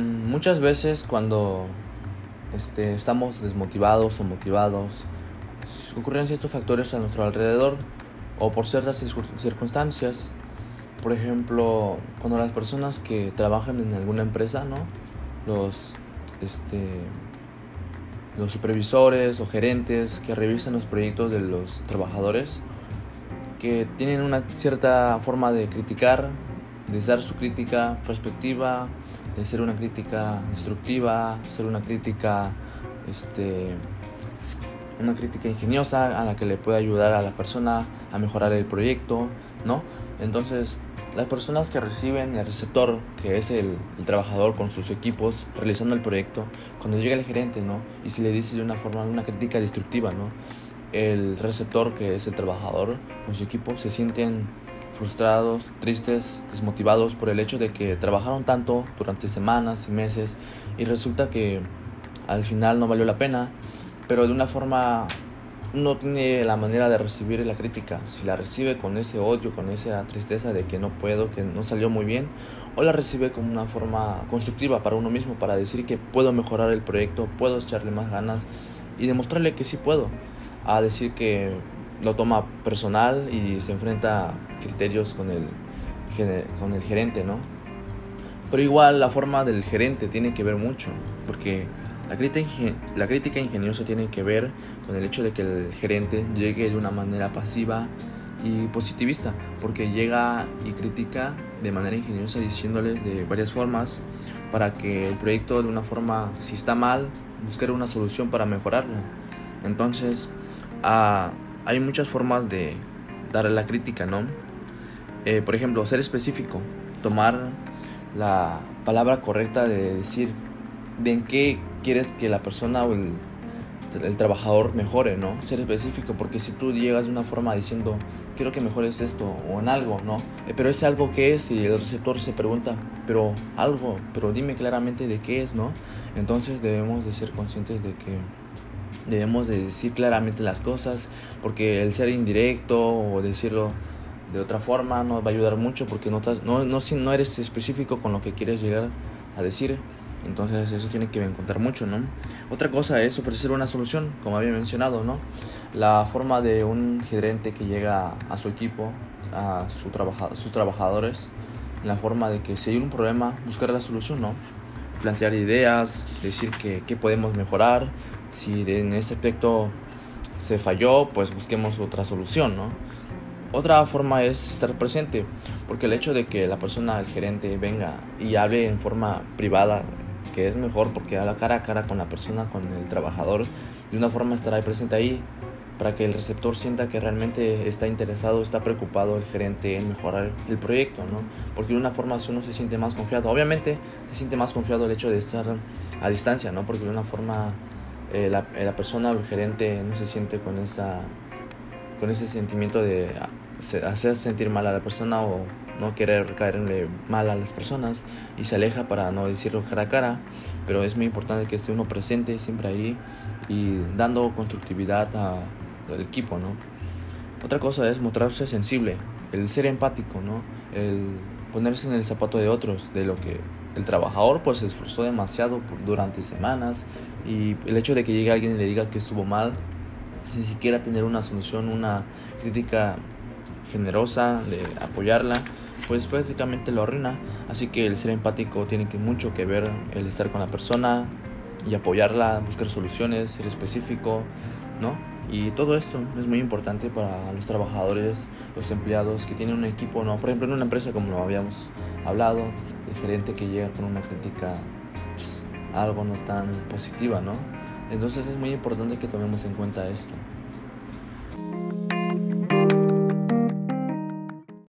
Mm, muchas veces cuando este, estamos desmotivados o motivados, ocurren ciertos factores a nuestro alrededor o por ciertas circunstancias. Por ejemplo, cuando las personas que trabajan en alguna empresa, ¿no? Los, este, los supervisores o gerentes que revisan los proyectos de los trabajadores, que tienen una cierta forma de criticar, de dar su crítica perspectiva, de ser una crítica destructiva, ser una crítica, este, una crítica ingeniosa a la que le puede ayudar a la persona a mejorar el proyecto, ¿no? Entonces, las personas que reciben el receptor, que es el, trabajador con sus equipos realizando el proyecto, cuando llega el gerente, ¿no? Y si le dice de una forma, una crítica destructiva, ¿no? El receptor, que es el trabajador con su equipo, se sienten frustrados, tristes, desmotivados por el hecho de que trabajaron tanto durante semanas y meses y resulta que al final no valió la pena, pero de una forma no tiene la manera de recibir la crítica. Si la recibe con ese odio, con esa tristeza de que no puedo, que no salió muy bien, o la recibe como una forma constructiva para uno mismo, para decir que puedo mejorar el proyecto, puedo echarle más ganas y demostrarle que sí puedo, a decir que lo toma personal y se enfrenta a criterios con el, con el gerente, ¿no? Pero igual la forma del gerente tiene que ver mucho, porque la crítica, la crítica ingeniosa tiene que ver con el hecho de que el gerente llegue de una manera pasiva y positivista, porque llega y critica de manera ingeniosa diciéndoles de varias formas para que el proyecto de una forma, si está mal, buscar una solución para mejorarlo. Entonces, ah, hay muchas formas de darle la crítica, ¿no? Eh, por ejemplo, ser específico, tomar la palabra correcta de decir de en qué quieres que la persona o el, el, trabajador mejore, ¿no? Ser específico, porque si tú llegas de una forma diciendo, quiero que mejores esto o en algo, ¿no? Eh, pero ese algo que es y el receptor se pregunta, pero algo, pero dime claramente de qué es, ¿no? Entonces debemos de ser conscientes de que debemos de decir claramente las cosas, porque el ser indirecto o decirlo de otra forma no va a ayudar mucho porque no, no, no, no eres específico con lo que quieres llegar a decir. Entonces eso tiene que contar mucho, ¿no? Otra cosa es ofrecer una solución, como había mencionado, ¿no? La forma de un gerente que llega a su equipo, a su sus trabajadores, la forma de que si hay un problema, buscar la solución, ¿no? Plantear ideas, decir que, que podemos mejorar, si en este aspecto se falló, pues busquemos otra solución, ¿no? Otra forma es estar presente, porque el hecho de que la persona, el gerente, venga y hable en forma privada que es mejor porque habla cara a cara con la persona, con el trabajador, de una forma estará presente ahí para que el receptor sienta que realmente está interesado, está preocupado el gerente en mejorar el proyecto, ¿no? Porque de una forma uno se siente más confiado. Obviamente se siente más confiado el hecho de estar a distancia, ¿no? Porque de una forma eh, la, la, persona o el gerente no se siente con esa con ese sentimiento de hacer sentir mal a la persona o no querer caerle mal a las personas y se aleja para no decirlo cara a cara, pero es muy importante que esté uno presente siempre ahí y dando constructividad al equipo, ¿no? Otra cosa es mostrarse sensible, el ser empático, ¿no? El ponerse en el zapato de otros, de lo que el trabajador pues se esforzó demasiado durante semanas y el hecho de que llegue alguien y le diga que estuvo mal, sin siquiera tener una solución, una crítica generosa, de apoyarla, pues prácticamente lo arruina. Así que el ser empático tiene que mucho que ver el estar con la persona y apoyarla, buscar soluciones, ser específico, ¿no? Y todo esto es muy importante para los trabajadores, los empleados que tienen un equipo, ¿no? Por ejemplo, en una empresa como lo habíamos hablado, el gerente que llega con una crítica pues, algo no tan positiva, ¿no? Entonces es muy importante que tomemos en cuenta esto.